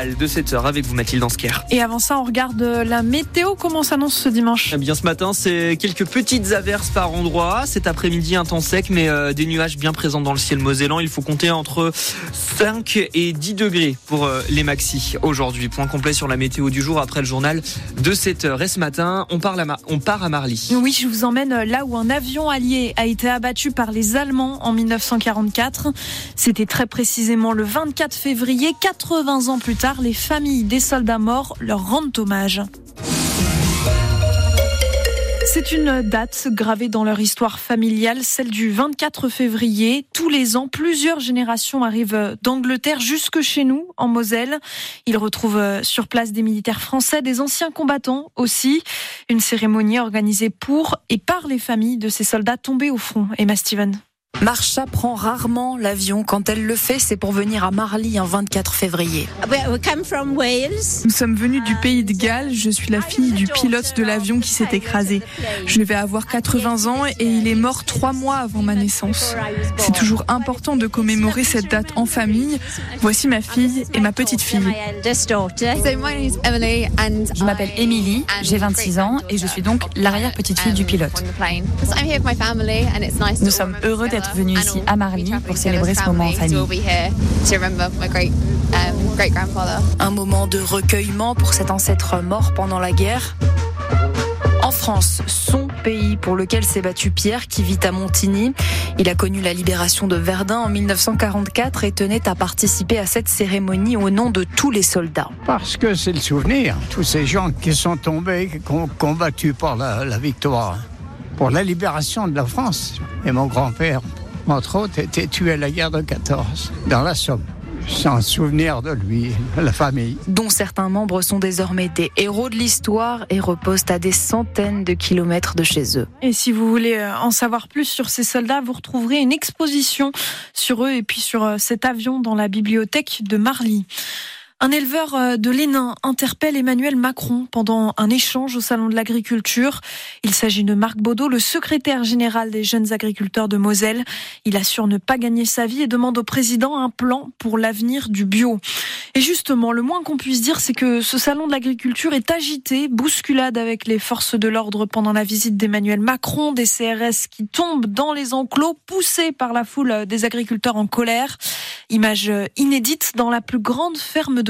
journal de 7h avec vous Mathilde Ansker. Et avant ça, on regarde la météo. Comment s'annonce ce dimanche Eh bien, ce matin, c'est quelques petites averses par endroit. Cet après-midi, un temps sec, mais euh, des nuages bien présents dans le ciel mosellan. Il faut compter entre 5 et 10 degrés pour euh, les maxis aujourd'hui. Point complet sur la météo du jour après le journal de 7h. Et ce matin, on, parle à on part à Marly. Oui, je vous emmène là où un avion allié a été abattu par les Allemands en 1944. C'était très précisément le 24 février, 80 ans plus tard. Les familles des soldats morts leur rendent hommage. C'est une date gravée dans leur histoire familiale, celle du 24 février. Tous les ans, plusieurs générations arrivent d'Angleterre jusque chez nous, en Moselle. Ils retrouvent sur place des militaires français, des anciens combattants aussi. Une cérémonie organisée pour et par les familles de ces soldats tombés au front. Emma Steven. Marsha prend rarement l'avion. Quand elle le fait, c'est pour venir à Marly un 24 février. Nous sommes venus du pays de Galles. Je suis la fille du pilote de l'avion qui s'est écrasé. Je vais avoir 80 ans et il est mort trois mois avant ma naissance. C'est toujours important de commémorer cette date en famille. Voici ma fille et ma petite fille. Je m'appelle Emily, j'ai 26 ans et je suis donc l'arrière-petite-fille du pilote. Nous sommes heureux d'être venu ici à Marly pour célébrer ce moment en famille. Un moment de recueillement pour cet ancêtre mort pendant la guerre. En France, son pays pour lequel s'est battu Pierre, qui vit à Montigny. Il a connu la libération de Verdun en 1944 et tenait à participer à cette cérémonie au nom de tous les soldats. Parce que c'est le souvenir, tous ces gens qui sont tombés, qui ont combattu pour la, la victoire pour la libération de la France. Et mon grand-père, entre autres, était tué à la guerre de 14, dans la Somme. Sans souvenir de lui, de la famille. Dont certains membres sont désormais des héros de l'histoire et reposent à des centaines de kilomètres de chez eux. Et si vous voulez en savoir plus sur ces soldats, vous retrouverez une exposition sur eux et puis sur cet avion dans la bibliothèque de Marly. Un éleveur de l'Hénin interpelle Emmanuel Macron pendant un échange au Salon de l'Agriculture. Il s'agit de Marc Baudot, le secrétaire général des jeunes agriculteurs de Moselle. Il assure ne pas gagner sa vie et demande au président un plan pour l'avenir du bio. Et justement, le moins qu'on puisse dire, c'est que ce Salon de l'Agriculture est agité, bousculade avec les forces de l'ordre pendant la visite d'Emmanuel Macron, des CRS qui tombent dans les enclos, poussés par la foule des agriculteurs en colère. Image inédite dans la plus grande ferme de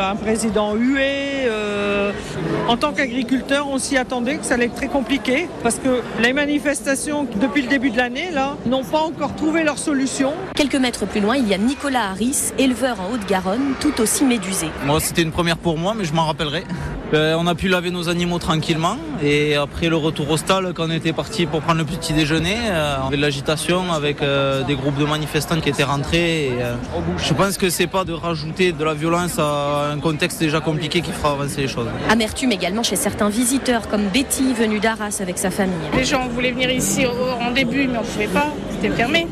un président hué. Euh... En tant qu'agriculteur, on s'y attendait que ça allait être très compliqué parce que les manifestations depuis le début de l'année là n'ont pas encore trouvé leur solution. Quelques mètres plus loin, il y a Nicolas Harris, éleveur en Haute-Garonne, tout aussi médusé. Moi, c'était une première pour moi, mais je m'en rappellerai. Euh, on a pu laver nos animaux tranquillement et après le retour au stade, quand on était parti pour prendre le petit déjeuner, euh, on avait de l'agitation avec euh, des groupes de manifestants qui étaient rentrés. Et, je pense que c'est pas de rajouter de la violence à un contexte déjà compliqué qui fera avancer les choses. Amertume également chez certains visiteurs comme Betty venue d'Arras avec sa famille. Les gens voulaient venir ici en début mais on pouvait pas, c'était fermé.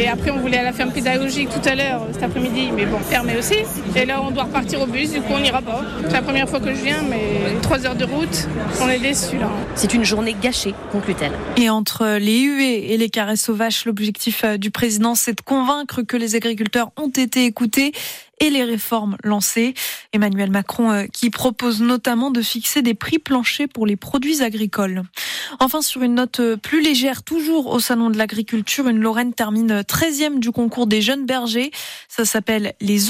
Et après on voulait à la ferme pédagogique tout à l'heure cet après-midi, mais bon, fermé aussi. Et là on doit repartir au bus, du coup on n'ira pas. C'est la première fois que je viens, mais trois heures de route, on est déçus là. C'est une journée gâchée, conclut-elle. Et entre les huées et les caresses aux vaches, l'objectif du président, c'est de convaincre que les agriculteurs ont été écoutés et les réformes lancées. Emmanuel Macron qui propose notamment de fixer des prix planchers pour les produits agricoles. Enfin, sur une note plus légère, toujours au Salon de l'Agriculture, une Lorraine termine 13e du concours des jeunes bergers. Ça s'appelle les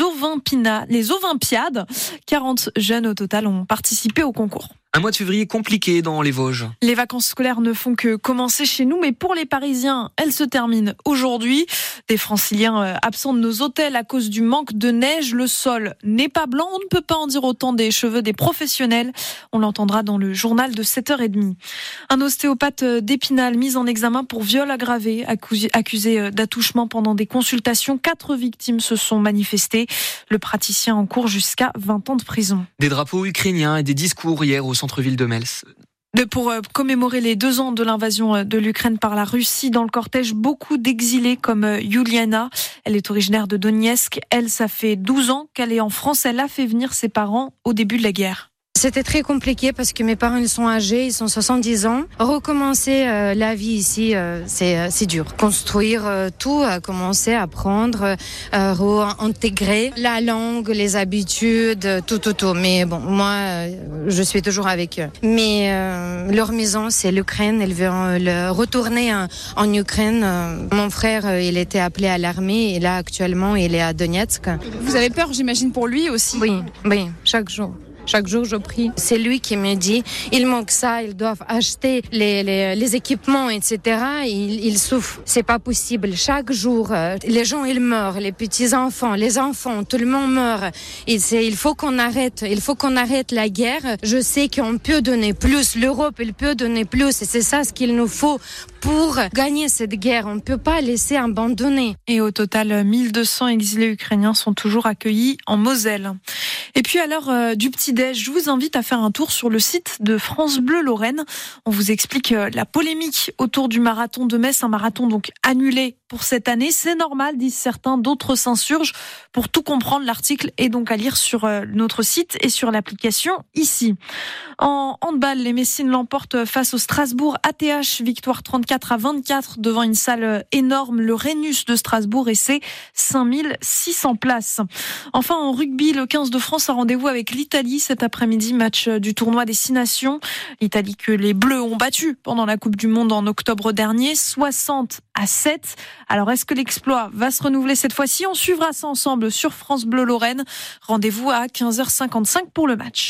les Ovimpiades. 40 jeunes au total ont participé au concours. Un mois de février compliqué dans les Vosges. Les vacances scolaires ne font que commencer chez nous, mais pour les Parisiens, elles se terminent aujourd'hui. Des franciliens absents de nos hôtels à cause du manque de neige. Le sol n'est pas blanc. On ne peut pas en dire autant des cheveux des professionnels. On l'entendra dans le journal de 7h30. Un ostéopathe d'Épinal mis en examen pour viol aggravé, accusé d'attouchement pendant des consultations. Quatre victimes se sont manifestées. Le praticien en cours jusqu'à 20 ans de prison. Des drapeaux ukrainiens et des discours hier au centre-ville de. Pour euh, commémorer les deux ans de l'invasion euh, de l'Ukraine par la Russie, dans le cortège, beaucoup d'exilés comme Yuliana. Elle est originaire de Donetsk. Elle, ça fait 12 ans qu'elle est en France. Elle a fait venir ses parents au début de la guerre. C'était très compliqué parce que mes parents ils sont âgés, ils sont 70 ans. Recommencer euh, la vie ici, euh, c'est euh, c'est dur. Construire tout, commencer à apprendre, intégrer la langue, les habitudes, tout tout tout. Mais bon, moi je suis toujours avec eux. Mais leur maison c'est l'Ukraine. Elles veulent le retourner en, en Ukraine. Mon frère il était appelé à l'armée et là actuellement il est à Donetsk. Vous avez peur, j'imagine, pour lui aussi. Oui, oui, chaque jour. Chaque jour, je prie. C'est lui qui me dit, il manque ça, ils doivent acheter les, les, les équipements, etc. Il, il souffre. C'est pas possible. Chaque jour, euh, les gens, ils meurent, les petits-enfants, les enfants, tout le monde meurt. Il faut qu'on arrête. Il faut qu'on arrête la guerre. Je sais qu'on peut donner plus. L'Europe, elle peut donner plus. Et c'est ça ce qu'il nous faut pour gagner cette guerre. On ne peut pas laisser abandonner. Et au total, 1200 exilés ukrainiens sont toujours accueillis en Moselle. Et puis à l'heure du petit-déj, je vous invite à faire un tour sur le site de France Bleu Lorraine. On vous explique euh, la polémique autour du marathon de Metz, un marathon donc annulé pour cette année. C'est normal, disent certains, d'autres s'insurgent. Pour tout comprendre, l'article est donc à lire sur euh, notre site et sur l'application ici. En handball, les Messines l'emportent face au Strasbourg ATH, victoire 34 à 24 devant une salle énorme, le Rhenus de Strasbourg et ses 5600 places. Enfin, en rugby, le 15 de France a rendez-vous avec l'Italie cet après-midi, match du tournoi des Six Nations. L'Italie que les Bleus ont battu pendant la Coupe du Monde en octobre dernier, 60 à 7. Alors, est-ce que l'exploit va se renouveler cette fois-ci? On suivra ça ensemble sur France Bleu Lorraine. Rendez-vous à 15h55 pour le match.